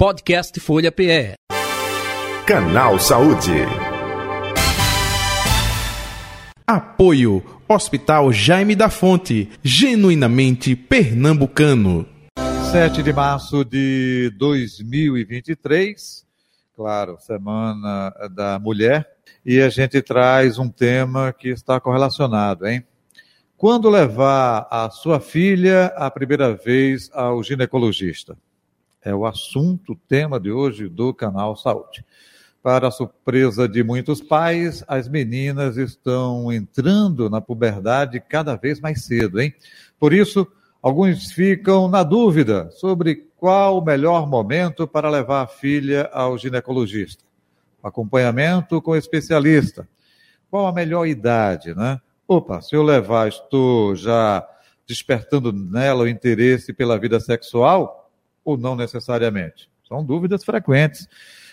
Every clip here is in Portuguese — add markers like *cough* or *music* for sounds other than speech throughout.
Podcast Folha PE. Canal Saúde. Apoio Hospital Jaime da Fonte, genuinamente pernambucano. 7 de março de 2023, claro, Semana da Mulher, e a gente traz um tema que está correlacionado, hein? Quando levar a sua filha a primeira vez ao ginecologista? É o assunto, o tema de hoje do canal Saúde. Para a surpresa de muitos pais, as meninas estão entrando na puberdade cada vez mais cedo, hein? Por isso, alguns ficam na dúvida sobre qual o melhor momento para levar a filha ao ginecologista. Acompanhamento com especialista. Qual a melhor idade, né? Opa, se eu levar, estou já despertando nela o interesse pela vida sexual ou não necessariamente? São dúvidas frequentes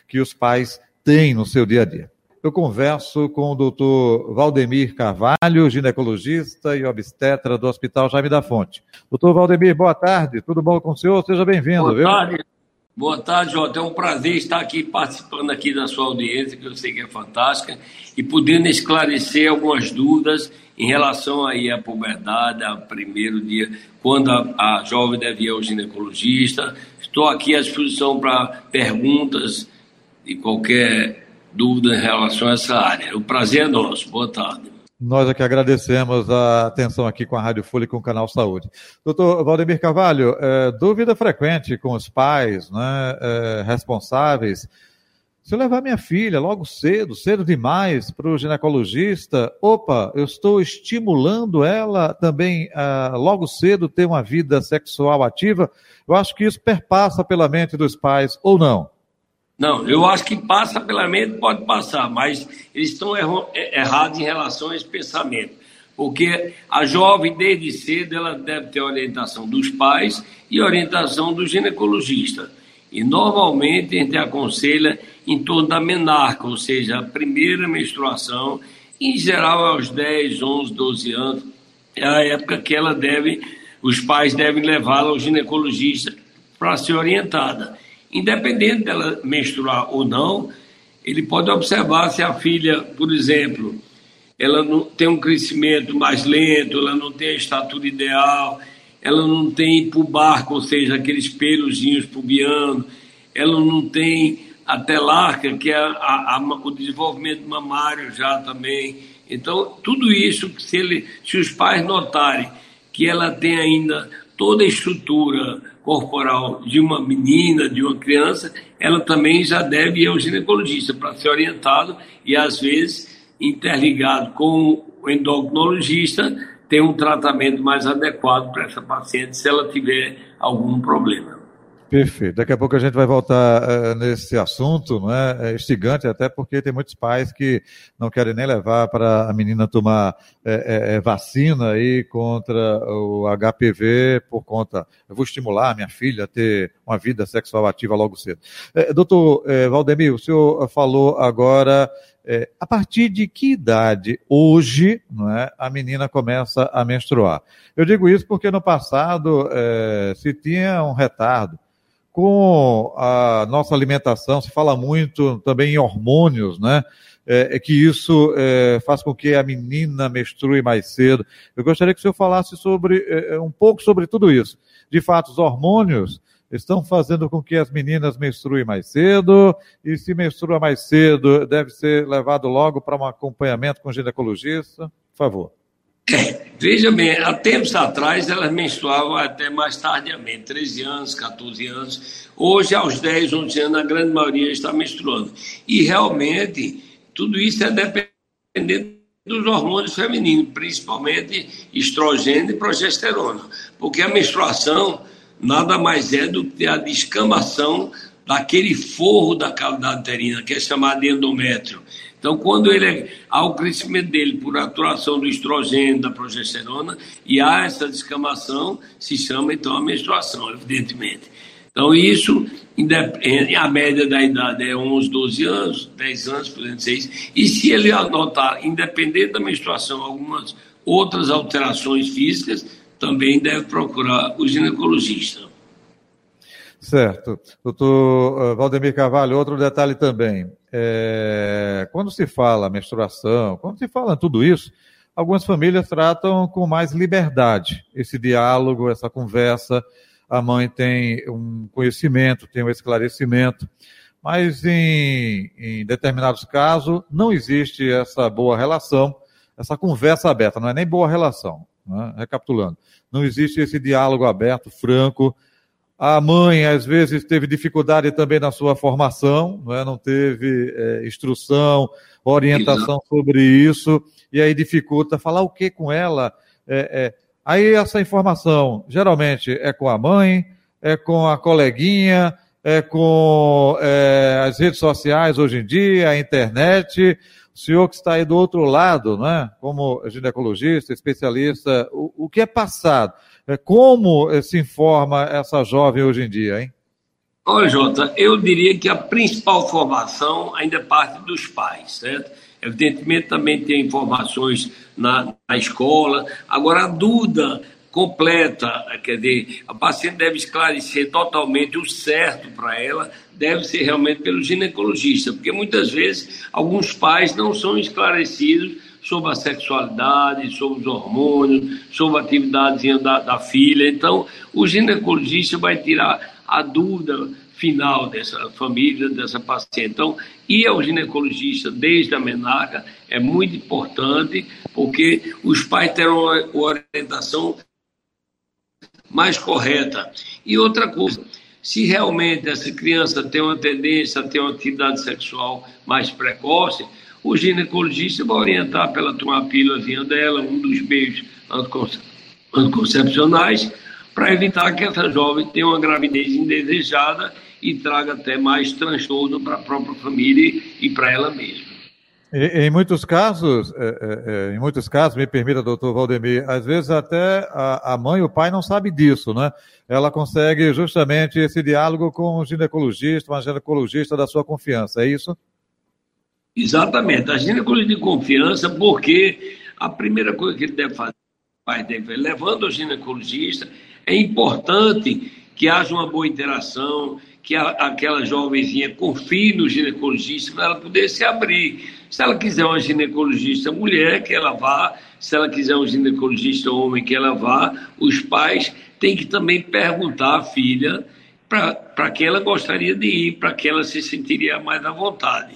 que os pais tem no seu dia a dia. Eu converso com o doutor Valdemir Carvalho, ginecologista e obstetra do Hospital Jaime da Fonte. Doutor Valdemir, boa tarde, tudo bom com o senhor? Seja bem-vindo. Boa viu? tarde. Boa tarde, Jota. É um prazer estar aqui participando aqui da sua audiência, que eu sei que é fantástica, e podendo esclarecer algumas dúvidas em relação aí à puberdade, ao primeiro dia, quando a, a jovem deve ir ao ginecologista. Estou aqui à disposição para perguntas e qualquer dúvida em relação a essa área. O prazer é nosso. Boa tarde. Nós aqui agradecemos a atenção aqui com a Rádio Folha e com o Canal Saúde. Doutor Valdemir Carvalho, é, dúvida frequente com os pais né, é, responsáveis. Se eu levar minha filha logo cedo, cedo demais, para o ginecologista, opa, eu estou estimulando ela também a, logo cedo ter uma vida sexual ativa. Eu acho que isso perpassa pela mente dos pais, ou não? Não, eu acho que passa pela mente, pode passar, mas eles estão é, errados em relação a esse pensamento. Porque a jovem, desde cedo, ela deve ter orientação dos pais e orientação do ginecologista. E normalmente a gente aconselha em torno da menarca, ou seja, a primeira menstruação, em geral aos 10, 11, 12 anos, é a época que ela deve, os pais devem levá-la ao ginecologista para ser orientada. Independente dela menstruar ou não, ele pode observar se a filha, por exemplo, ela não tem um crescimento mais lento, ela não tem a estatura ideal, ela não tem pubarco, ou seja, aqueles pelozinhos pubianos, ela não tem a telarca, que é a, a, o desenvolvimento mamário já também. Então, tudo isso, se, ele, se os pais notarem que ela tem ainda toda a estrutura corporal de uma menina, de uma criança, ela também já deve ir ao ginecologista para ser orientado e, às vezes, interligado com o endocrinologista, ter um tratamento mais adequado para essa paciente se ela tiver algum problema. Perfeito. Daqui a pouco a gente vai voltar uh, nesse assunto, não é? é instigante, até porque tem muitos pais que não querem nem levar para a menina tomar é, é, vacina aí contra o HPV por conta. Eu vou estimular a minha filha a ter uma vida sexual ativa logo cedo. doutor Valdemir, o senhor falou agora a partir de que idade hoje não é, a menina começa a menstruar? Eu digo isso porque no passado se tinha um retardo com a nossa alimentação, se fala muito também em hormônios, né? É, é que isso é, faz com que a menina menstrue mais cedo. Eu gostaria que o senhor falasse sobre é, é, um pouco sobre tudo isso. De fato, os hormônios estão fazendo com que as meninas menstruem mais cedo, e se menstrua mais cedo, deve ser levado logo para um acompanhamento com ginecologista. Por favor. *coughs* Veja bem, há tempos atrás elas menstruavam até mais tardiamente, 13 anos, 14 anos. Hoje, aos 10, 11 anos, a grande maioria está menstruando. E realmente, tudo isso é dependente dos hormônios femininos, principalmente estrogênio e progesterona. Porque a menstruação nada mais é do que a descamação daquele forro da cavidade uterina, que é chamado de endométrio. Então, quando ele há o crescimento dele por atuação do estrogênio, da progesterona, e há essa descamação, se chama então a menstruação, evidentemente. Então, isso, a média da idade é 11, 12 anos, 10 anos, por exemplo, 6. E se ele anotar, independente da menstruação, algumas outras alterações físicas, também deve procurar o ginecologista. Certo. Doutor eh, Valdemir Carvalho, outro detalhe também. É, quando se fala menstruação, quando se fala tudo isso, algumas famílias tratam com mais liberdade esse diálogo, essa conversa. A mãe tem um conhecimento, tem um esclarecimento, mas em, em determinados casos não existe essa boa relação, essa conversa aberta, não é nem boa relação. Né? Recapitulando, não existe esse diálogo aberto, franco, a mãe, às vezes, teve dificuldade também na sua formação, não, é? não teve é, instrução, orientação Exato. sobre isso, e aí dificulta falar o que com ela. É, é. Aí essa informação, geralmente, é com a mãe, é com a coleguinha, é com é, as redes sociais hoje em dia, a internet. O senhor que está aí do outro lado, né? como ginecologista, especialista, o, o que é passado? É, como eh, se informa essa jovem hoje em dia, hein? Olha, Jota, eu diria que a principal formação ainda é parte dos pais, certo? Evidentemente também tem informações na, na escola. Agora, a dúvida completa, quer dizer, a paciente deve esclarecer totalmente o certo para ela, deve ser realmente pelo ginecologista, porque muitas vezes alguns pais não são esclarecidos sobre a sexualidade, sobre os hormônios, sobre a atividade da, da filha. Então, o ginecologista vai tirar a dúvida final dessa família, dessa paciente. Então, ir ao ginecologista desde a menarca é muito importante, porque os pais terão uma orientação mais correta. E outra coisa, se realmente essa criança tem uma tendência a ter uma atividade sexual mais precoce, o ginecologista vai orientar para ela tomar a pílulazinha dela, um dos meios anticoncepcionais, para evitar que essa jovem tenha uma gravidez indesejada e traga até mais transtorno para a própria família e para ela mesma. Em, muitos casos, é, é, é, em muitos casos, me permita, doutor Valdemir, às vezes até a, mãe e o pai não sabem disso, né? Ela consegue justamente esse diálogo com o ginecologista, uma ginecologista da sua confiança, é isso? Exatamente, a ginecologia de confiança, porque a primeira coisa que ele deve fazer, pai deve, levando o ginecologista, é importante que haja uma boa interação, que a, aquela jovenzinha confie no ginecologista para ela poder se abrir. Se ela quiser uma ginecologista mulher, que ela vá. Se ela quiser um ginecologista homem, que ela vá. Os pais têm que também perguntar à filha para que ela gostaria de ir, para que ela se sentiria mais à vontade.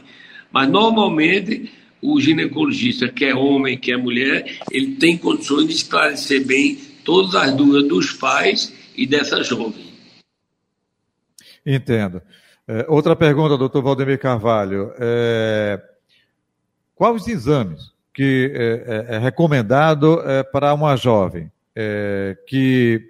Mas normalmente o ginecologista, que é homem, que é mulher, ele tem condições de esclarecer bem todas as dúvidas dos pais e dessa jovem. Entendo. É, outra pergunta, doutor Valdemir Carvalho. É, quais os exames que é, é, é recomendado é, para uma jovem é, que,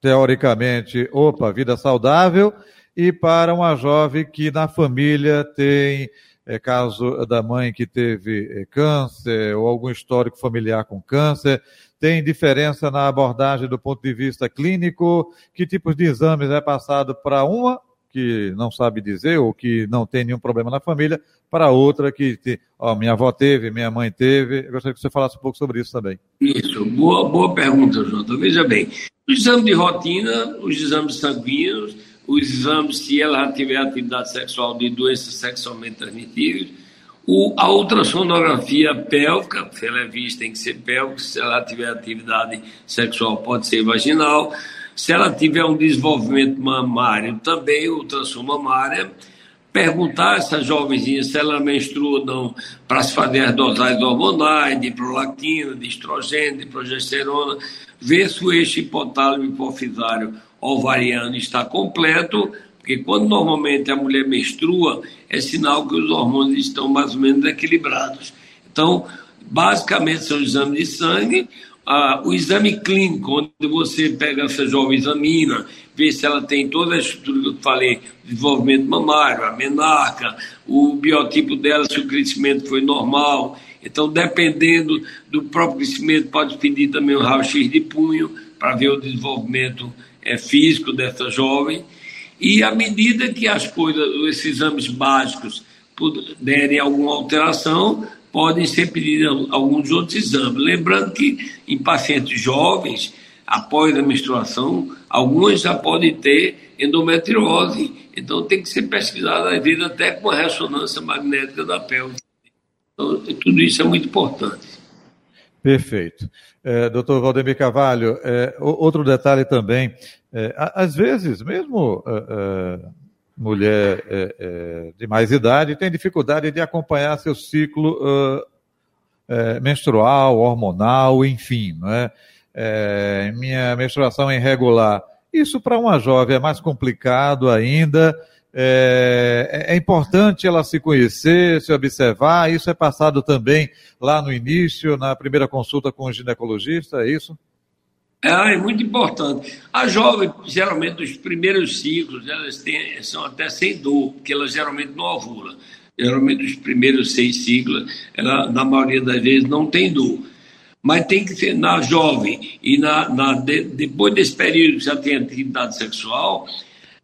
teoricamente, opa, vida saudável, e para uma jovem que na família tem é, caso da mãe que teve é, câncer ou algum histórico familiar com câncer? Tem diferença na abordagem do ponto de vista clínico? Que tipos de exames é passado para uma que não sabe dizer ou que não tem nenhum problema na família, para outra que ó, minha avó teve, minha mãe teve. Eu gostaria que você falasse um pouco sobre isso também. Isso, boa, boa pergunta, Jota. Veja bem, os exames de rotina, os exames sanguíneos, os exames, se ela tiver atividade sexual de doenças sexualmente transmitíveis, o, a ultrassonografia pélvica, se ela é vista, tem que ser pélvica, se ela tiver atividade sexual, pode ser vaginal. Se ela tiver um desenvolvimento mamário, também ultrassom mamária. Perguntar a essa jovenzinha se ela menstrua ou não, para se fazer as dosagens hormonais, de prolactina, de estrogênio, de progesterona, ver se o eixo hipotálamo hipofisário ovariano está completo, porque quando normalmente a mulher menstrua, é sinal que os hormônios estão mais ou menos equilibrados. Então, basicamente são exames de sangue, ah, o exame clínico, onde você pega essa jovem, examina, vê se ela tem toda a estrutura que eu falei, desenvolvimento mamário, a menarca, o biotipo dela, se o crescimento foi normal. Então, dependendo do próprio crescimento, pode pedir também um raio-x de punho para ver o desenvolvimento é, físico dessa jovem. E à medida que as coisas, esses exames básicos puderem alguma alteração, podem ser pedidos alguns outros exames. Lembrando que em pacientes jovens, após a menstruação, algumas já podem ter endometriose. Então tem que ser pesquisado, às vezes, até com a ressonância magnética da pelve. Então, tudo isso é muito importante. Perfeito. É, doutor Valdemir Carvalho, é, outro detalhe também, é, às vezes, mesmo é, é, mulher é, de mais idade tem dificuldade de acompanhar seu ciclo menstrual, hormonal, enfim, não é? minha menstruação é irregular. Isso para uma jovem é mais complicado ainda. É, é, importante ela se conhecer, se observar. Isso é passado também lá no início, na primeira consulta com o ginecologista, é isso? É, é muito importante. A jovem, geralmente, nos primeiros ciclos, elas têm, são até sem dor, porque ela geralmente não ovula. Geralmente, os primeiros seis ciclos, ela, na maioria das vezes, não tem dor. Mas tem que ser na jovem e na, na de, depois desse período que já tem atividade sexual,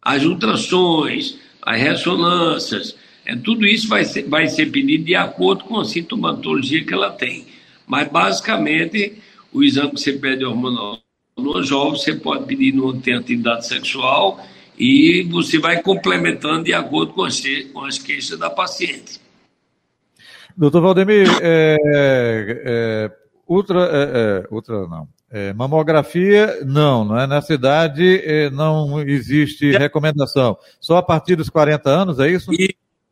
as ultrações, as ressonâncias, é, tudo isso vai ser, vai ser pedido de acordo com a sintomatologia que ela tem. Mas, basicamente, o exame que você pede hormonal no jovem, você pode pedir no tem atividade sexual e você vai complementando de acordo com as, com as queixas da paciente. Doutor Valdemir, é, é, ultra, é, é ultra não, é, mamografia, não, não é? Nessa idade é, não existe recomendação. Só a partir dos 40 anos, é isso?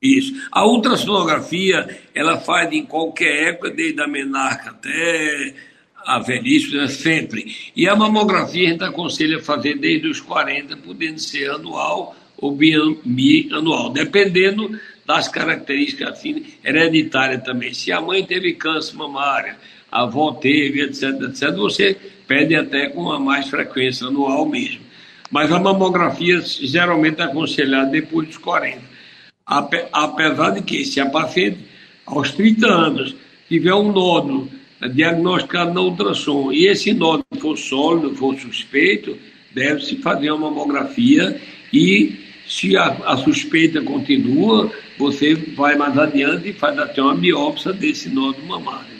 Isso. A ultrassonografia, ela faz em qualquer época, desde a menarca até a velhice, né, sempre. E a mamografia a gente aconselha fazer desde os 40, podendo ser anual ou bianual, dependendo das características assim, hereditárias também. Se a mãe teve câncer mamário, a avó teve, etc, etc, você pede até com uma mais frequência anual mesmo. Mas a mamografia geralmente é aconselhada depois dos 40. Apesar de que, se a paciente aos 30 anos tiver um nódulo diagnosticado na ultrassom e esse nódulo for sólido, for suspeito, deve-se fazer uma mamografia e se a, a, suspeita continua, você vai mais adiante e faz até uma biópsia desse nódulo mamário.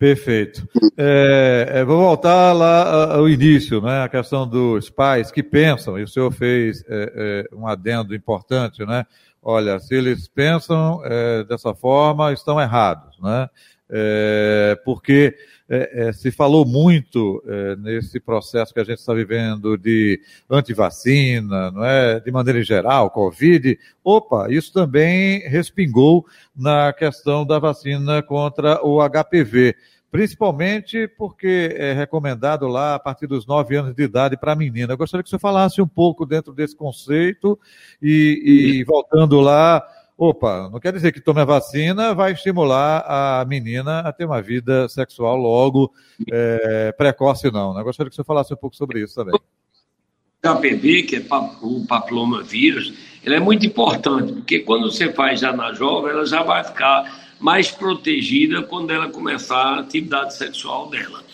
Perfeito. É, é, vou voltar lá ao início, né? A questão dos pais que pensam, e o senhor fez é, é um adendo importante, né? Olha, se eles pensam é, dessa forma, estão errados, né? É, porque é, é, se falou muito é, nesse processo que a gente está vivendo de antivacina, não é? De maneira geral, Covid. Opa, isso também respingou na questão da vacina contra o HPV. Principalmente porque é recomendado lá a partir dos nove anos de idade para a menina. Eu gostaria que senhor falasse um pouco dentro desse conceito e, e voltando lá opa, não quer dizer que tome a vacina vai estimular a menina a ter uma vida sexual logo é, precoce, não. Né? Gostaria que você falasse um pouco sobre isso também. O HPV, que é o papiloma vírus, ele é muito importante, porque quando você faz já na jovem, ela já vai ficar mais protegida quando ela começar a atividade sexual dela.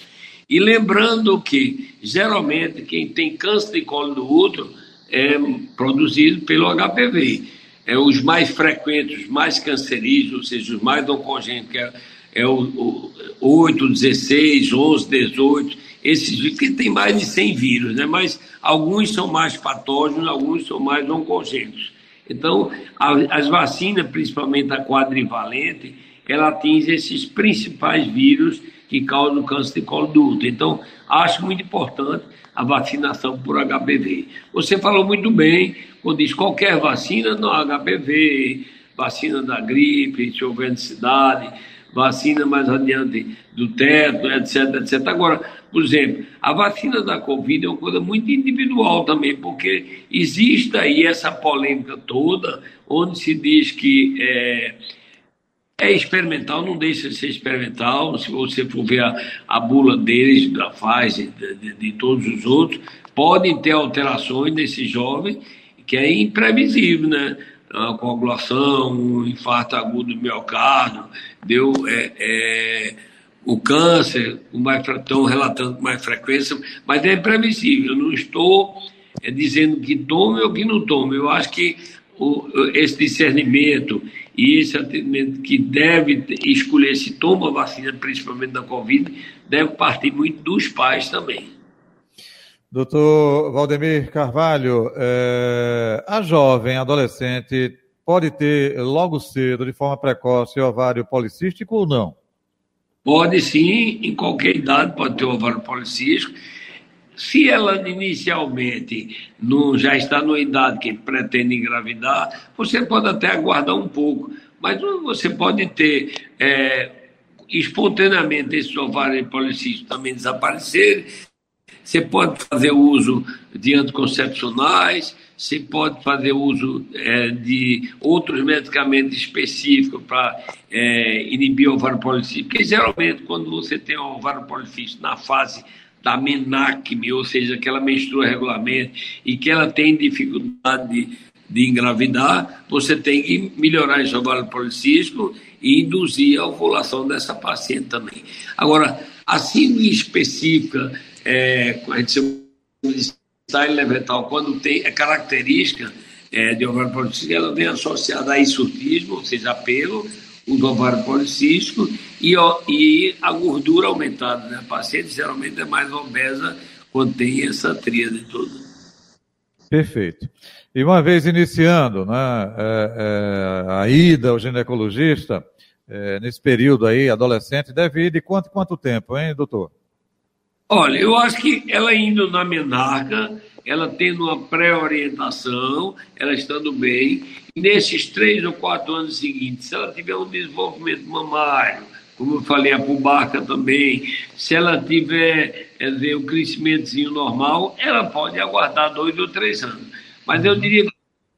E lembrando que, geralmente, quem tem câncer de colo do útero é produzido pelo HPV é, os mais frequentes, os mais cancerígenos, ou seja, os mais oncogênicos, que é, é o, o 8, 16, 11, 18, esses vírus, que tem mais de 100 vírus, né? mas alguns são mais patógenos, alguns são mais oncogênicos. Então, a, as vacinas, principalmente a quadrivalente, ela atinge esses principais vírus que causam câncer de colo do útero. Então, acho muito importante a vacinação por HPV. Você falou muito bem, quando diz qualquer vacina, não HPV, vacina da gripe, se houver necessidade, vacina mais adiante do teto, etc, etc. Agora, por exemplo, a vacina da Covid é uma coisa muito individual também, porque existe aí essa polêmica toda, onde se diz que é, é experimental, não deixa de ser experimental. Se você for ver a, a bula deles, da Pfizer, de, de, de, todos os outros, podem ter alterações nesse jovem, que é imprevisível, né? A coagulação, um infarto agudo do miocárdio, deu é, é, o câncer, estão relatando com mais frequência, mas é imprevisível. Eu não estou é, dizendo que tome ou que não tome. Eu acho que o, esse discernimento e esse atendimento que deve escolher se toma vacina, principalmente da Covid, deve partir muito dos pais também. Doutor Valdemir Carvalho, é, a jovem adolescente pode ter logo cedo, de forma precoce, ovário policístico ou não? Pode sim, em qualquer idade pode ter ovário policístico. Se ela inicialmente já está numa idade que pretende engravidar, você pode até aguardar um pouco, mas você pode ter é, espontaneamente esse ovário policístico também desaparecer você pode fazer uso de anticoncepcionais, você pode fazer uso é, de outros medicamentos específicos para é, inibir o ovário policístico, porque geralmente quando você tem o ovário policístico na fase da menacme, ou seja, que ela menstrua regularmente e que ela tem dificuldade de, de engravidar, você tem que melhorar esse ovário policístico e induzir a ovulação dessa paciente também. Agora, a síndrome específica é, a gente chama de levetal, quando tem é característica é, de ovário policístico, ela vem associada a insutismo, ou seja, apelo, o ovário policístico e, ó, e a gordura aumentada. Né? A paciente geralmente é mais obesa quando tem essa tríade toda. Perfeito. E uma vez iniciando né, é, é, a ida ao ginecologista, é, nesse período aí, adolescente, deve ir de quanto quanto tempo, hein, doutor? Olha, eu acho que ela indo na menarca, ela tendo uma pré-orientação, ela estando bem, nesses três ou quatro anos seguintes, se ela tiver um desenvolvimento mamário, como eu falei, a pubarca também, se ela tiver é, dizer, um crescimentozinho normal, ela pode aguardar dois ou três anos. Mas eu diria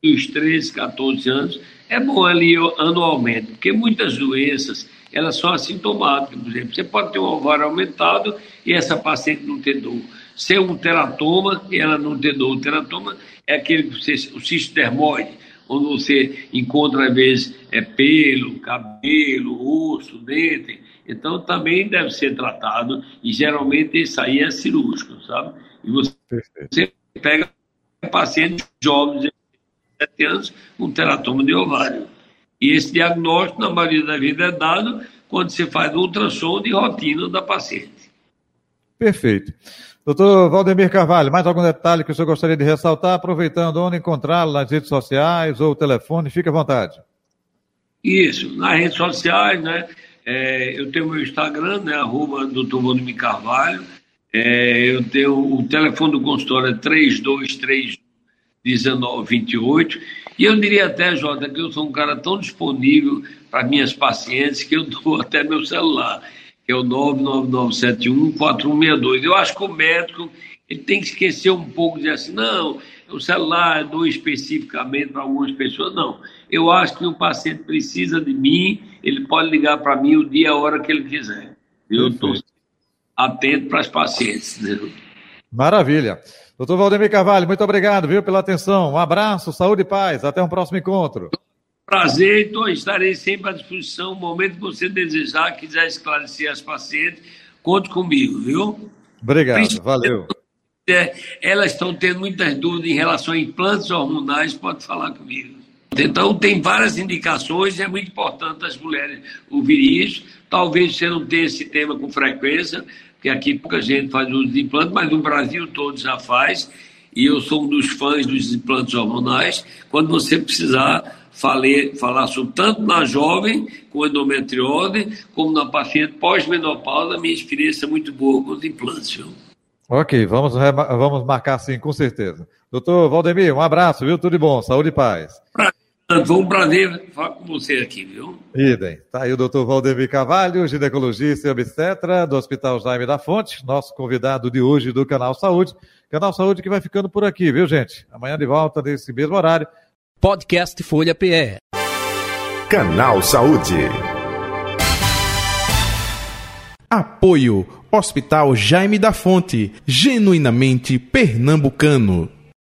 que os 13, 14 anos é bom ali anualmente, porque muitas doenças elas são assintomáticas, por exemplo. Você pode ter um ovário aumentado e essa paciente não ter dor. Ser um teratoma e ela não ter dor. O teratoma é aquele que você, o cisto dermoide, onde você encontra, às vezes, é pelo, cabelo, osso, dente. Então, também deve ser tratado e geralmente isso aí é cirúrgico, sabe? E você, você pega pacientes jovens 7 anos com teratoma de ovário. E esse diagnóstico, na maioria da vida, é dado quando você faz o ultrassom de rotina da paciente. Perfeito. Doutor Valdemir Carvalho, mais algum detalhe que o senhor gostaria de ressaltar, aproveitando onde encontrá-lo nas redes sociais ou telefone, fique à vontade. Isso, nas redes sociais, né? É, eu tenho meu Instagram, né? Arroba doutor Valdemir Carvalho. É, eu tenho o telefone do consultório é 3231 1928. E eu diria até, Jota, que eu sou um cara tão disponível para minhas pacientes que eu *laughs* dou até meu celular, que é o 99971-4162. Eu acho que o médico ele tem que esquecer um pouco de assim, não, o celular dou especificamente para algumas pessoas, não. Eu acho que o paciente precisa de mim, ele pode ligar para mim o dia e a hora que ele quiser. Eu estou atento para as pacientes. Né? Maravilha. Doutor Valdemir Carvalho, muito obrigado, viu, pela atenção. Um abraço, saúde e paz. Até um próximo encontro. Prazer, então, estarei sempre à disposição. No momento que você desejar, quiser esclarecer as pacientes, conte comigo, viu? Obrigado, valeu. É, elas estão tendo muitas dúvidas em relação a implantes hormonais, pode falar comigo. Então, tem várias indicações, é muito importante as mulheres ouvirem isso. Talvez você não tenha esse tema com frequência, porque aqui pouca gente faz uso de implantes, mas no Brasil todo já faz, e eu sou um dos fãs dos implantes hormonais. Quando você precisar falei, falar sobre tanto na jovem com endometriose, como na paciente pós-menopausa, minha experiência é muito boa com os implantes. Viu? Ok, vamos, vamos marcar sim, com certeza. Doutor Valdemir, um abraço, viu? Tudo de bom, saúde e paz. Pra... Foi um prazer falar com você aqui, viu? Idem. Tá aí o doutor Valdemir Carvalho, ginecologista e obstetra do Hospital Jaime da Fonte, nosso convidado de hoje do Canal Saúde. Canal Saúde que vai ficando por aqui, viu, gente? Amanhã de volta, nesse mesmo horário. Podcast Folha PE. Canal Saúde. Apoio Hospital Jaime da Fonte, genuinamente pernambucano.